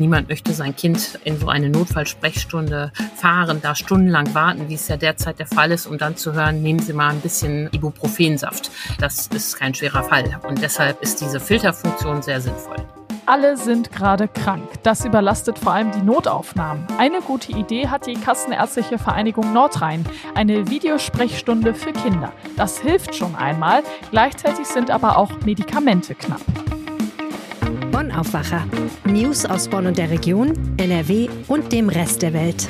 Niemand möchte sein Kind in so eine Notfallsprechstunde fahren, da stundenlang warten, wie es ja derzeit der Fall ist, um dann zu hören, nehmen Sie mal ein bisschen Ibuprofensaft. Das ist kein schwerer Fall. Und deshalb ist diese Filterfunktion sehr sinnvoll. Alle sind gerade krank. Das überlastet vor allem die Notaufnahmen. Eine gute Idee hat die Kassenärztliche Vereinigung Nordrhein. Eine Videosprechstunde für Kinder. Das hilft schon einmal. Gleichzeitig sind aber auch Medikamente knapp. Bonn Aufwacher. News aus Bonn und der Region, NRW und dem Rest der Welt.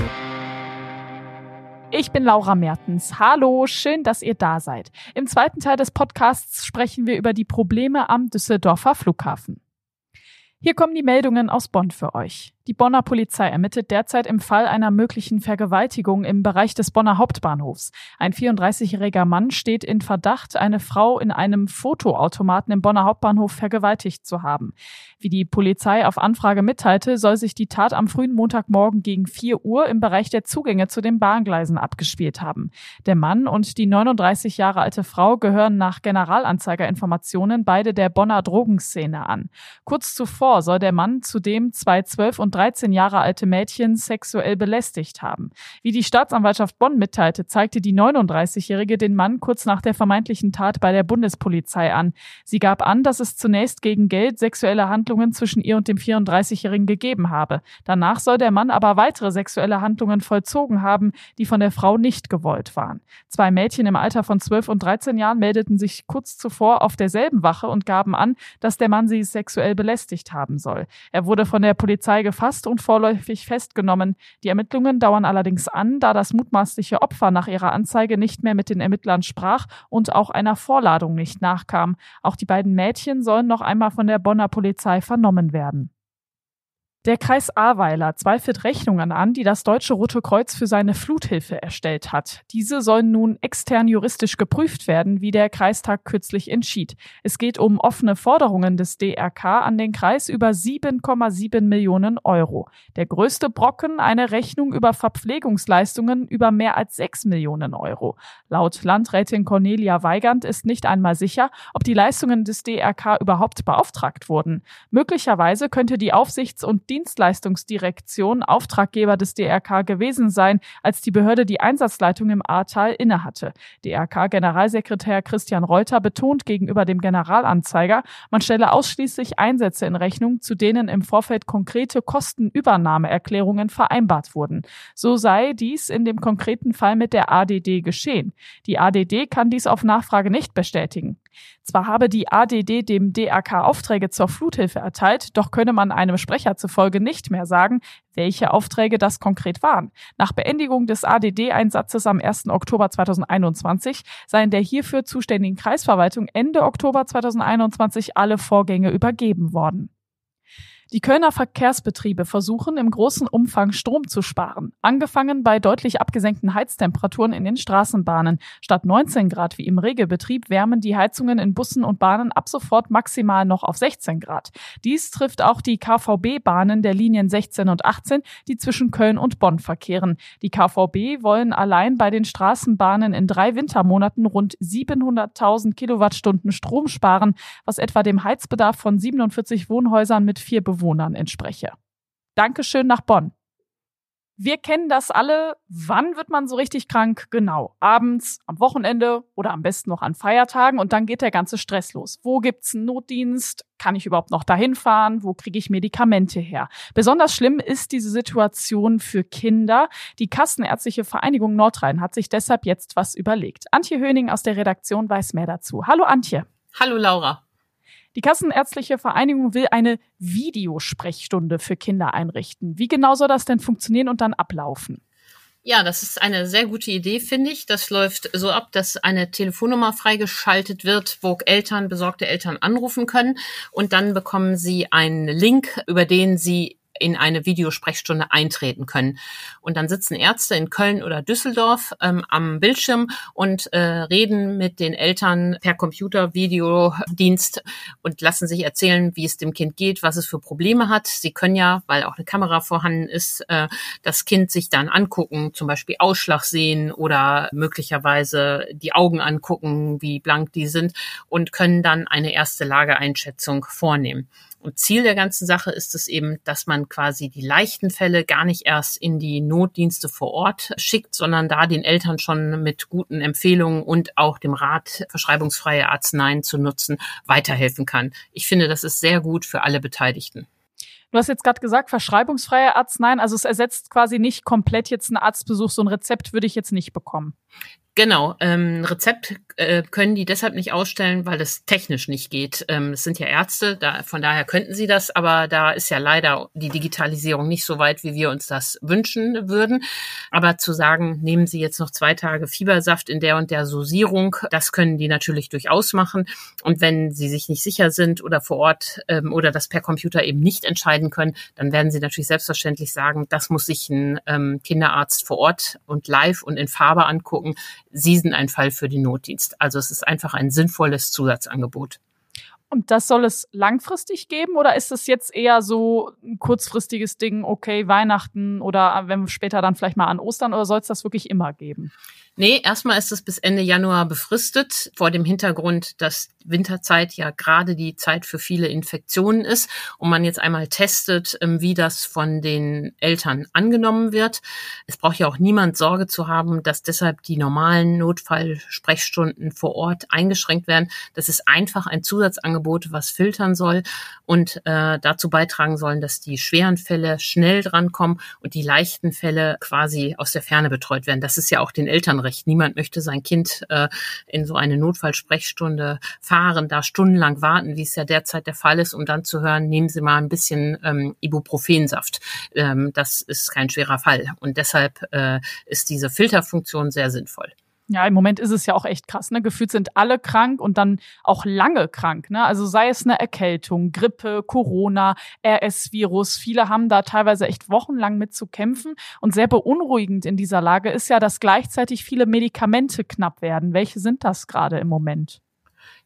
Ich bin Laura Mertens. Hallo, schön, dass ihr da seid. Im zweiten Teil des Podcasts sprechen wir über die Probleme am Düsseldorfer Flughafen. Hier kommen die Meldungen aus Bonn für euch. Die Bonner Polizei ermittelt derzeit im Fall einer möglichen Vergewaltigung im Bereich des Bonner Hauptbahnhofs. Ein 34-jähriger Mann steht in Verdacht, eine Frau in einem Fotoautomaten im Bonner Hauptbahnhof vergewaltigt zu haben. Wie die Polizei auf Anfrage mitteilte, soll sich die Tat am frühen Montagmorgen gegen 4 Uhr im Bereich der Zugänge zu den Bahngleisen abgespielt haben. Der Mann und die 39 Jahre alte Frau gehören nach Generalanzeigerinformationen beide der Bonner Drogenszene an. Kurz zuvor soll der Mann zudem zwei 12 und 13 Jahre alte Mädchen sexuell belästigt haben. Wie die Staatsanwaltschaft Bonn mitteilte, zeigte die 39-Jährige den Mann kurz nach der vermeintlichen Tat bei der Bundespolizei an. Sie gab an, dass es zunächst gegen Geld sexuelle Handlungen zwischen ihr und dem 34-Jährigen gegeben habe. Danach soll der Mann aber weitere sexuelle Handlungen vollzogen haben, die von der Frau nicht gewollt waren. Zwei Mädchen im Alter von 12 und 13 Jahren meldeten sich kurz zuvor auf derselben Wache und gaben an, dass der Mann sie sexuell belästigt haben soll. Er wurde von der Polizei gefasst gefasst und vorläufig festgenommen. Die Ermittlungen dauern allerdings an, da das mutmaßliche Opfer nach ihrer Anzeige nicht mehr mit den Ermittlern sprach und auch einer Vorladung nicht nachkam. Auch die beiden Mädchen sollen noch einmal von der Bonner Polizei vernommen werden. Der Kreis Ahrweiler zweifelt Rechnungen an, die das Deutsche Rote Kreuz für seine Fluthilfe erstellt hat. Diese sollen nun extern juristisch geprüft werden, wie der Kreistag kürzlich entschied. Es geht um offene Forderungen des DRK an den Kreis über 7,7 Millionen Euro. Der größte Brocken eine Rechnung über Verpflegungsleistungen über mehr als 6 Millionen Euro. Laut Landrätin Cornelia Weigand ist nicht einmal sicher, ob die Leistungen des DRK überhaupt beauftragt wurden. Möglicherweise könnte die Aufsichts- und Dienstleistungsdirektion Auftraggeber des DRK gewesen sein, als die Behörde die Einsatzleitung im Ahrtal innehatte. DRK-Generalsekretär Christian Reuter betont gegenüber dem Generalanzeiger, man stelle ausschließlich Einsätze in Rechnung, zu denen im Vorfeld konkrete Kostenübernahmeerklärungen vereinbart wurden. So sei dies in dem konkreten Fall mit der ADD geschehen. Die ADD kann dies auf Nachfrage nicht bestätigen. Zwar habe die ADD dem DRK Aufträge zur Fluthilfe erteilt, doch könne man einem Sprecher zufolge nicht mehr sagen, welche Aufträge das konkret waren. Nach Beendigung des ADD-Einsatzes am 1. Oktober 2021 seien der hierfür zuständigen Kreisverwaltung Ende Oktober 2021 alle Vorgänge übergeben worden. Die Kölner Verkehrsbetriebe versuchen im großen Umfang Strom zu sparen. Angefangen bei deutlich abgesenkten Heiztemperaturen in den Straßenbahnen. Statt 19 Grad wie im Regelbetrieb wärmen die Heizungen in Bussen und Bahnen ab sofort maximal noch auf 16 Grad. Dies trifft auch die KVB-Bahnen der Linien 16 und 18, die zwischen Köln und Bonn verkehren. Die KVB wollen allein bei den Straßenbahnen in drei Wintermonaten rund 700.000 Kilowattstunden Strom sparen, was etwa dem Heizbedarf von 47 Wohnhäusern mit vier Bewohnern Bewohnern entspreche. Dankeschön nach Bonn. Wir kennen das alle. Wann wird man so richtig krank? Genau. Abends, am Wochenende oder am besten noch an Feiertagen und dann geht der ganze Stress los. Wo gibt's einen Notdienst? Kann ich überhaupt noch dahin fahren? Wo kriege ich Medikamente her? Besonders schlimm ist diese Situation für Kinder. Die Kassenärztliche Vereinigung Nordrhein hat sich deshalb jetzt was überlegt. Antje Höning aus der Redaktion weiß mehr dazu. Hallo Antje. Hallo Laura. Die Kassenärztliche Vereinigung will eine Videosprechstunde für Kinder einrichten. Wie genau soll das denn funktionieren und dann ablaufen? Ja, das ist eine sehr gute Idee, finde ich. Das läuft so ab, dass eine Telefonnummer freigeschaltet wird, wo Eltern, besorgte Eltern anrufen können und dann bekommen sie einen Link, über den sie in eine Videosprechstunde eintreten können. Und dann sitzen Ärzte in Köln oder Düsseldorf ähm, am Bildschirm und äh, reden mit den Eltern per Computer, Videodienst und lassen sich erzählen, wie es dem Kind geht, was es für Probleme hat. Sie können ja, weil auch eine Kamera vorhanden ist, äh, das Kind sich dann angucken, zum Beispiel Ausschlag sehen oder möglicherweise die Augen angucken, wie blank die sind und können dann eine erste Lageeinschätzung vornehmen. Und Ziel der ganzen Sache ist es eben, dass man quasi die leichten Fälle gar nicht erst in die Notdienste vor Ort schickt, sondern da den Eltern schon mit guten Empfehlungen und auch dem Rat, verschreibungsfreie Arzneien zu nutzen, weiterhelfen kann. Ich finde, das ist sehr gut für alle Beteiligten. Du hast jetzt gerade gesagt, verschreibungsfreie Arzneien, also es ersetzt quasi nicht komplett jetzt einen Arztbesuch, so ein Rezept würde ich jetzt nicht bekommen. Genau, ähm, Rezept äh, können die deshalb nicht ausstellen, weil es technisch nicht geht. Ähm, es sind ja Ärzte, da, von daher könnten sie das, aber da ist ja leider die Digitalisierung nicht so weit, wie wir uns das wünschen würden. Aber zu sagen, nehmen Sie jetzt noch zwei Tage Fiebersaft in der und der Dosierung, das können die natürlich durchaus machen. Und wenn sie sich nicht sicher sind oder vor Ort ähm, oder das per Computer eben nicht entscheiden können, dann werden sie natürlich selbstverständlich sagen, das muss sich ein ähm, Kinderarzt vor Ort und live und in Farbe angucken Sie sind ein Fall für den Notdienst. Also es ist einfach ein sinnvolles Zusatzangebot. Und das soll es langfristig geben oder ist es jetzt eher so ein kurzfristiges Ding, okay, Weihnachten oder wenn später dann vielleicht mal an Ostern oder soll es das wirklich immer geben? Nee, erstmal ist es bis Ende Januar befristet, vor dem Hintergrund, dass Winterzeit ja gerade die Zeit für viele Infektionen ist und man jetzt einmal testet, ähm, wie das von den Eltern angenommen wird. Es braucht ja auch niemand Sorge zu haben, dass deshalb die normalen Notfallsprechstunden vor Ort eingeschränkt werden. Das ist einfach ein Zusatzangebot, was filtern soll und äh, dazu beitragen sollen, dass die schweren Fälle schnell drankommen und die leichten Fälle quasi aus der Ferne betreut werden. Das ist ja auch den Eltern recht. Niemand möchte sein Kind äh, in so eine Notfallsprechstunde fahren, da stundenlang warten, wie es ja derzeit der Fall ist, um dann zu hören, nehmen Sie mal ein bisschen ähm, Ibuprofensaft. Ähm, das ist kein schwerer Fall. Und deshalb äh, ist diese Filterfunktion sehr sinnvoll. Ja, im Moment ist es ja auch echt krass. Ne? Gefühlt sind alle krank und dann auch lange krank. Ne? Also sei es eine Erkältung, Grippe, Corona, RS-Virus. Viele haben da teilweise echt wochenlang mit zu kämpfen. Und sehr beunruhigend in dieser Lage ist ja, dass gleichzeitig viele Medikamente knapp werden. Welche sind das gerade im Moment?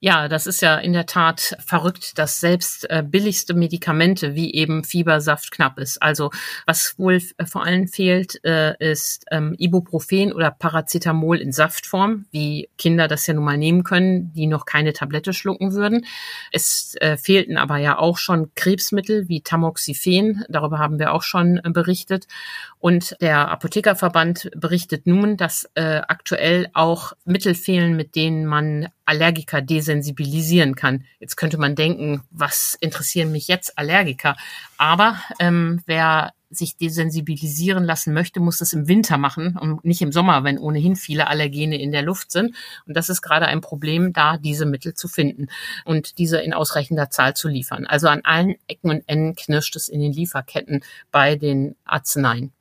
Ja, das ist ja in der Tat verrückt, dass selbst äh, billigste Medikamente wie eben Fiebersaft knapp ist. Also was wohl äh, vor allem fehlt, äh, ist ähm, Ibuprofen oder Paracetamol in Saftform, wie Kinder das ja nun mal nehmen können, die noch keine Tablette schlucken würden. Es fehlten aber ja auch schon Krebsmittel wie Tamoxifen, darüber haben wir auch schon berichtet. Und der Apothekerverband berichtet nun, dass aktuell auch Mittel fehlen, mit denen man Allergiker desensibilisieren kann. Jetzt könnte man denken, was interessieren mich jetzt Allergiker? Aber ähm, wer sich desensibilisieren lassen möchte, muss das im Winter machen und nicht im Sommer, wenn ohnehin viele Allergene in der Luft sind. Und das ist gerade ein Problem, da diese Mittel zu finden und diese in ausreichender Zahl zu liefern. Also an allen Ecken und Enden knirscht es in den Lieferketten bei den Arzneien.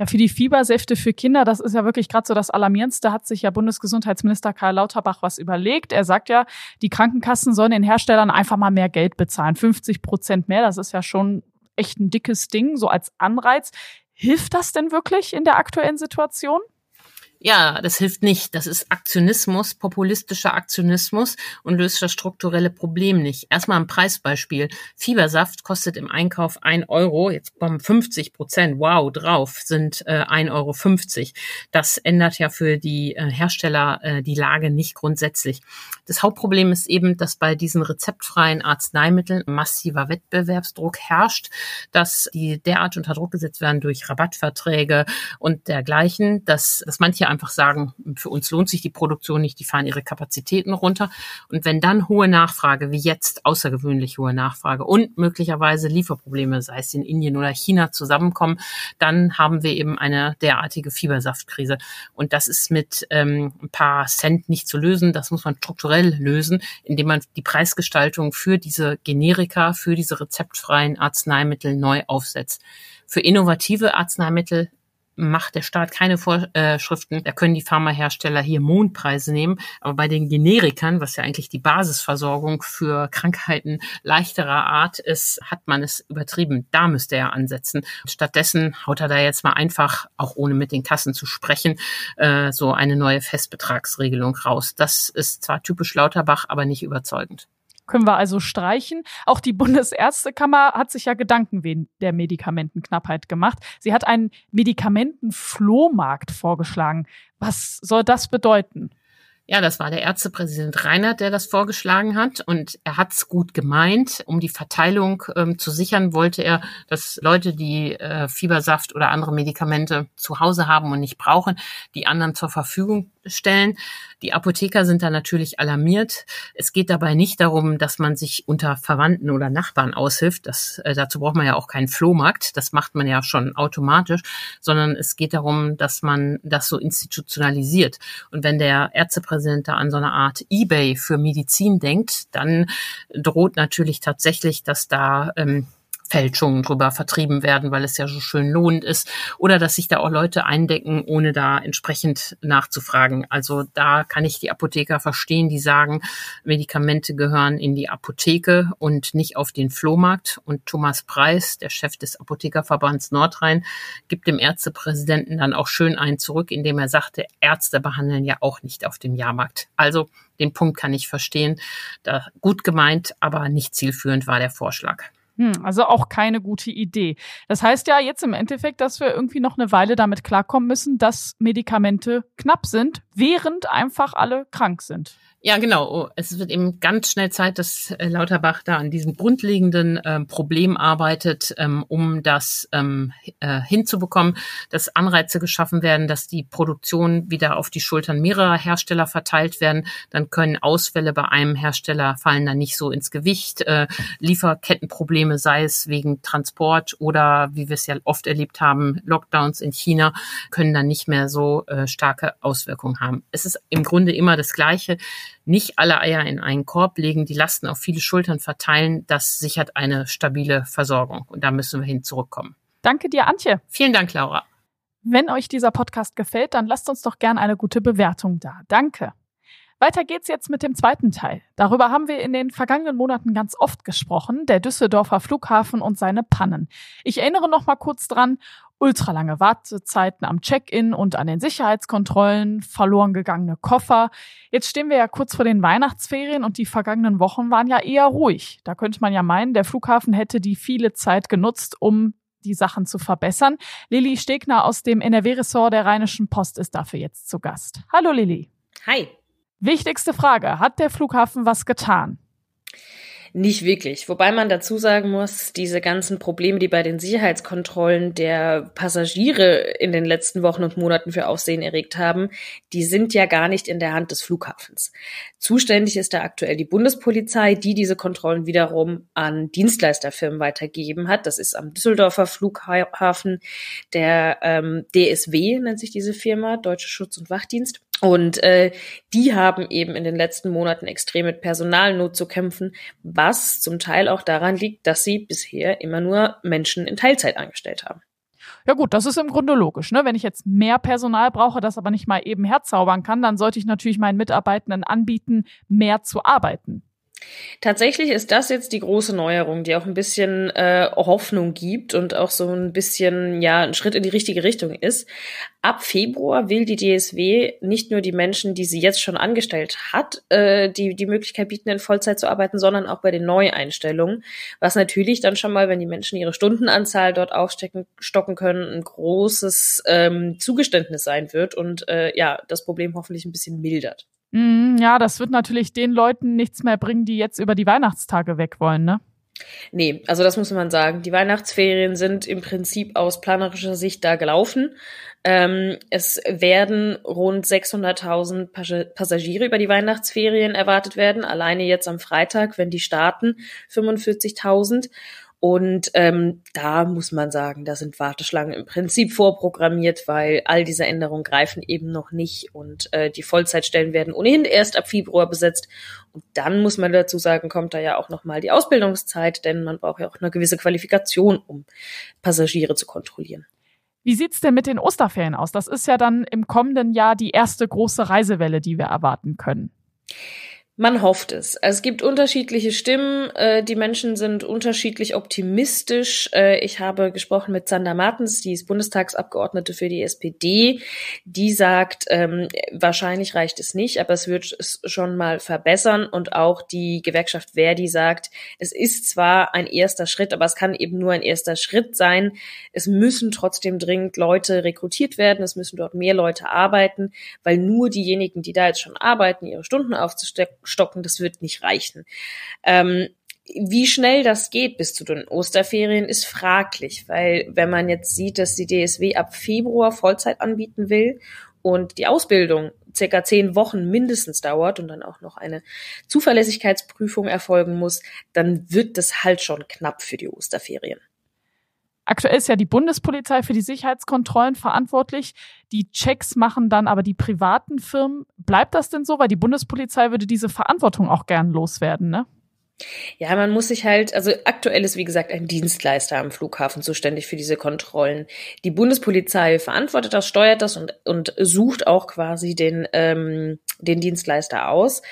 Ja, für die Fiebersäfte für Kinder, das ist ja wirklich gerade so das Alarmierendste, hat sich ja Bundesgesundheitsminister Karl Lauterbach was überlegt. Er sagt ja, die Krankenkassen sollen den Herstellern einfach mal mehr Geld bezahlen. 50 Prozent mehr, das ist ja schon echt ein dickes Ding, so als Anreiz. Hilft das denn wirklich in der aktuellen Situation? Ja, das hilft nicht. Das ist Aktionismus, populistischer Aktionismus und löst das strukturelle Problem nicht. Erstmal ein Preisbeispiel. Fiebersaft kostet im Einkauf ein Euro. Jetzt kommen 50 Prozent, wow, drauf, sind äh, 1,50 Euro. Das ändert ja für die äh, Hersteller äh, die Lage nicht grundsätzlich. Das Hauptproblem ist eben, dass bei diesen rezeptfreien Arzneimitteln massiver Wettbewerbsdruck herrscht, dass die derart unter Druck gesetzt werden durch Rabattverträge und dergleichen, dass, dass manche einfach sagen, für uns lohnt sich die Produktion nicht, die fahren ihre Kapazitäten runter. Und wenn dann hohe Nachfrage, wie jetzt außergewöhnlich hohe Nachfrage und möglicherweise Lieferprobleme, sei es in Indien oder China, zusammenkommen, dann haben wir eben eine derartige Fiebersaftkrise. Und das ist mit ähm, ein paar Cent nicht zu lösen. Das muss man strukturell lösen, indem man die Preisgestaltung für diese Generika, für diese rezeptfreien Arzneimittel neu aufsetzt. Für innovative Arzneimittel macht der Staat keine Vorschriften. Da können die Pharmahersteller hier Mondpreise nehmen. Aber bei den Generikern, was ja eigentlich die Basisversorgung für Krankheiten leichterer Art ist, hat man es übertrieben. Da müsste er ansetzen. Stattdessen haut er da jetzt mal einfach, auch ohne mit den Kassen zu sprechen, äh, so eine neue Festbetragsregelung raus. Das ist zwar typisch Lauterbach, aber nicht überzeugend können wir also streichen. Auch die Bundesärztekammer hat sich ja Gedanken wegen der Medikamentenknappheit gemacht. Sie hat einen Medikamentenflohmarkt vorgeschlagen. Was soll das bedeuten? Ja, das war der Ärztepräsident Reinhardt, der das vorgeschlagen hat. Und er hat's gut gemeint. Um die Verteilung ähm, zu sichern, wollte er, dass Leute, die äh, Fiebersaft oder andere Medikamente zu Hause haben und nicht brauchen, die anderen zur Verfügung stellen. Die Apotheker sind da natürlich alarmiert. Es geht dabei nicht darum, dass man sich unter Verwandten oder Nachbarn aushilft. Das, äh, dazu braucht man ja auch keinen Flohmarkt. Das macht man ja schon automatisch, sondern es geht darum, dass man das so institutionalisiert. Und wenn der Ärztepräsident da an so eine Art Ebay für Medizin denkt, dann droht natürlich tatsächlich, dass da ähm, Fälschungen drüber vertrieben werden, weil es ja so schön lohnend ist. Oder dass sich da auch Leute eindecken, ohne da entsprechend nachzufragen. Also da kann ich die Apotheker verstehen, die sagen, Medikamente gehören in die Apotheke und nicht auf den Flohmarkt. Und Thomas Preis, der Chef des Apothekerverbands Nordrhein, gibt dem Ärztepräsidenten dann auch schön einen zurück, indem er sagte, Ärzte behandeln ja auch nicht auf dem Jahrmarkt. Also den Punkt kann ich verstehen. Da gut gemeint, aber nicht zielführend war der Vorschlag. Hm, also auch keine gute Idee. Das heißt ja jetzt im Endeffekt, dass wir irgendwie noch eine Weile damit klarkommen müssen, dass Medikamente knapp sind, während einfach alle krank sind. Ja, genau. Oh, es wird eben ganz schnell Zeit, dass äh, Lauterbach da an diesem grundlegenden äh, Problem arbeitet, ähm, um das ähm, äh, hinzubekommen, dass Anreize geschaffen werden, dass die Produktion wieder auf die Schultern mehrerer Hersteller verteilt werden. Dann können Ausfälle bei einem Hersteller fallen dann nicht so ins Gewicht. Äh, Lieferkettenprobleme, sei es wegen Transport oder, wie wir es ja oft erlebt haben, Lockdowns in China, können dann nicht mehr so äh, starke Auswirkungen haben. Es ist im Grunde immer das Gleiche nicht alle Eier in einen Korb legen, die Lasten auf viele Schultern verteilen, das sichert eine stabile Versorgung. Und da müssen wir hin zurückkommen. Danke dir, Antje. Vielen Dank, Laura. Wenn euch dieser Podcast gefällt, dann lasst uns doch gerne eine gute Bewertung da. Danke. Weiter geht's jetzt mit dem zweiten Teil. Darüber haben wir in den vergangenen Monaten ganz oft gesprochen, der Düsseldorfer Flughafen und seine Pannen. Ich erinnere noch mal kurz dran, ultralange Wartezeiten am Check-in und an den Sicherheitskontrollen, verloren gegangene Koffer. Jetzt stehen wir ja kurz vor den Weihnachtsferien und die vergangenen Wochen waren ja eher ruhig. Da könnte man ja meinen, der Flughafen hätte die viele Zeit genutzt, um die Sachen zu verbessern. Lilly Stegner aus dem NRW-Ressort der Rheinischen Post ist dafür jetzt zu Gast. Hallo Lilly. Hi. Wichtigste Frage, hat der Flughafen was getan? Nicht wirklich. Wobei man dazu sagen muss, diese ganzen Probleme, die bei den Sicherheitskontrollen der Passagiere in den letzten Wochen und Monaten für Aufsehen erregt haben, die sind ja gar nicht in der Hand des Flughafens. Zuständig ist da aktuell die Bundespolizei, die diese Kontrollen wiederum an Dienstleisterfirmen weitergeben hat. Das ist am Düsseldorfer Flughafen der ähm, DSW, nennt sich diese Firma, Deutsche Schutz- und Wachdienst. Und äh, die haben eben in den letzten Monaten extrem mit Personalnot zu kämpfen, was zum Teil auch daran liegt, dass sie bisher immer nur Menschen in Teilzeit angestellt haben. Ja gut, das ist im Grunde logisch. Ne? Wenn ich jetzt mehr Personal brauche, das aber nicht mal eben herzaubern kann, dann sollte ich natürlich meinen Mitarbeitenden anbieten, mehr zu arbeiten. Tatsächlich ist das jetzt die große Neuerung, die auch ein bisschen äh, Hoffnung gibt und auch so ein bisschen ja ein Schritt in die richtige Richtung ist. Ab Februar will die DSW nicht nur die Menschen, die sie jetzt schon angestellt hat, äh, die die Möglichkeit bieten, in Vollzeit zu arbeiten, sondern auch bei den Neueinstellungen, was natürlich dann schon mal, wenn die Menschen ihre Stundenanzahl dort aufstecken stocken können, ein großes ähm, Zugeständnis sein wird und äh, ja das Problem hoffentlich ein bisschen mildert. Mm, ja, das wird natürlich den Leuten nichts mehr bringen, die jetzt über die Weihnachtstage weg wollen, ne? Nee, also das muss man sagen. Die Weihnachtsferien sind im Prinzip aus planerischer Sicht da gelaufen. Ähm, es werden rund 600.000 Passagiere über die Weihnachtsferien erwartet werden. Alleine jetzt am Freitag, wenn die starten, 45.000. Und ähm, da muss man sagen, da sind Warteschlangen im Prinzip vorprogrammiert, weil all diese Änderungen greifen eben noch nicht und äh, die Vollzeitstellen werden ohnehin erst ab Februar besetzt. Und dann muss man dazu sagen, kommt da ja auch noch mal die Ausbildungszeit, denn man braucht ja auch eine gewisse Qualifikation, um Passagiere zu kontrollieren. Wie sieht's denn mit den Osterferien aus? Das ist ja dann im kommenden Jahr die erste große Reisewelle, die wir erwarten können. Man hofft es. Es gibt unterschiedliche Stimmen. Äh, die Menschen sind unterschiedlich optimistisch. Äh, ich habe gesprochen mit Sander Martens, die ist Bundestagsabgeordnete für die SPD. Die sagt, ähm, wahrscheinlich reicht es nicht, aber es wird es schon mal verbessern. Und auch die Gewerkschaft Verdi sagt, es ist zwar ein erster Schritt, aber es kann eben nur ein erster Schritt sein. Es müssen trotzdem dringend Leute rekrutiert werden. Es müssen dort mehr Leute arbeiten, weil nur diejenigen, die da jetzt schon arbeiten, ihre Stunden aufzustecken, aufstocken, das wird nicht reichen. Ähm, wie schnell das geht bis zu den Osterferien ist fraglich, weil wenn man jetzt sieht, dass die DSW ab Februar Vollzeit anbieten will und die Ausbildung circa zehn Wochen mindestens dauert und dann auch noch eine Zuverlässigkeitsprüfung erfolgen muss, dann wird das halt schon knapp für die Osterferien. Aktuell ist ja die Bundespolizei für die Sicherheitskontrollen verantwortlich. Die Checks machen dann aber die privaten Firmen. Bleibt das denn so? Weil die Bundespolizei würde diese Verantwortung auch gern loswerden, ne? Ja, man muss sich halt, also aktuell ist wie gesagt ein Dienstleister am Flughafen zuständig für diese Kontrollen. Die Bundespolizei verantwortet das, steuert das und, und sucht auch quasi den, ähm, den Dienstleister aus.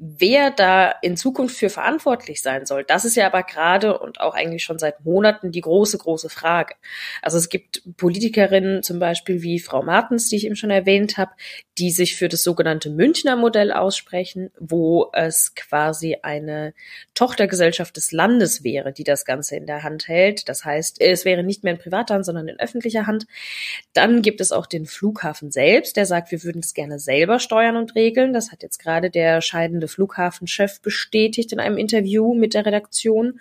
Wer da in Zukunft für verantwortlich sein soll, das ist ja aber gerade und auch eigentlich schon seit Monaten die große, große Frage. Also es gibt Politikerinnen zum Beispiel wie Frau Martens, die ich eben schon erwähnt habe, die sich für das sogenannte Münchner Modell aussprechen, wo es quasi eine Tochtergesellschaft des Landes wäre, die das Ganze in der Hand hält. Das heißt, es wäre nicht mehr in privater Hand, sondern in öffentlicher Hand. Dann gibt es auch den Flughafen selbst, der sagt, wir würden es gerne selber steuern und regeln. Das hat jetzt gerade der scheidende Flughafenchef bestätigt in einem Interview mit der Redaktion.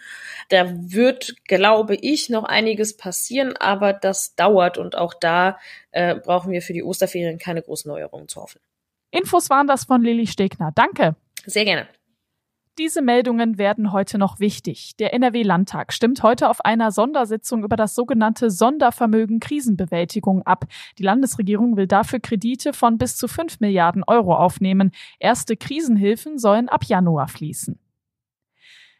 Da wird, glaube ich, noch einiges passieren, aber das dauert und auch da äh, brauchen wir für die Osterferien keine großen Neuerungen zu hoffen. Infos waren das von Lilly Stegner. Danke. Sehr gerne. Diese Meldungen werden heute noch wichtig. Der NRW-Landtag stimmt heute auf einer Sondersitzung über das sogenannte Sondervermögen Krisenbewältigung ab. Die Landesregierung will dafür Kredite von bis zu 5 Milliarden Euro aufnehmen. Erste Krisenhilfen sollen ab Januar fließen.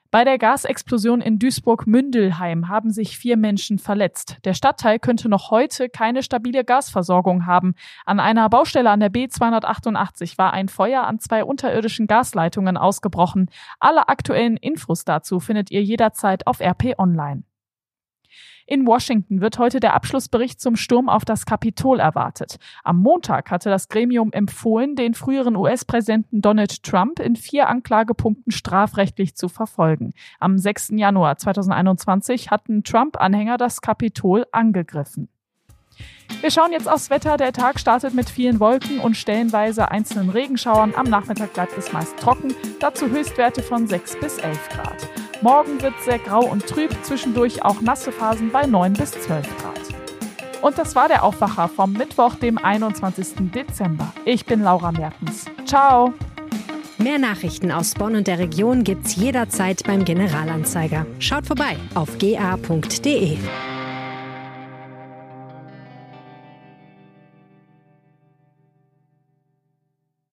Bei der Gasexplosion in Duisburg-Mündelheim haben sich vier Menschen verletzt. Der Stadtteil könnte noch heute keine stabile Gasversorgung haben. An einer Baustelle an der B288 war ein Feuer an zwei unterirdischen Gasleitungen ausgebrochen. Alle aktuellen Infos dazu findet ihr jederzeit auf RP Online. In Washington wird heute der Abschlussbericht zum Sturm auf das Kapitol erwartet. Am Montag hatte das Gremium empfohlen, den früheren US-Präsidenten Donald Trump in vier Anklagepunkten strafrechtlich zu verfolgen. Am 6. Januar 2021 hatten Trump-Anhänger das Kapitol angegriffen. Wir schauen jetzt aufs Wetter. Der Tag startet mit vielen Wolken und stellenweise einzelnen Regenschauern. Am Nachmittag bleibt es meist trocken. Dazu Höchstwerte von 6 bis 11 Grad. Morgen wird es sehr grau und trüb, zwischendurch auch nasse Phasen bei 9 bis 12 Grad. Und das war der Aufwacher vom Mittwoch, dem 21. Dezember. Ich bin Laura Mertens. Ciao! Mehr Nachrichten aus Bonn und der Region gibt's jederzeit beim Generalanzeiger. Schaut vorbei auf ga.de.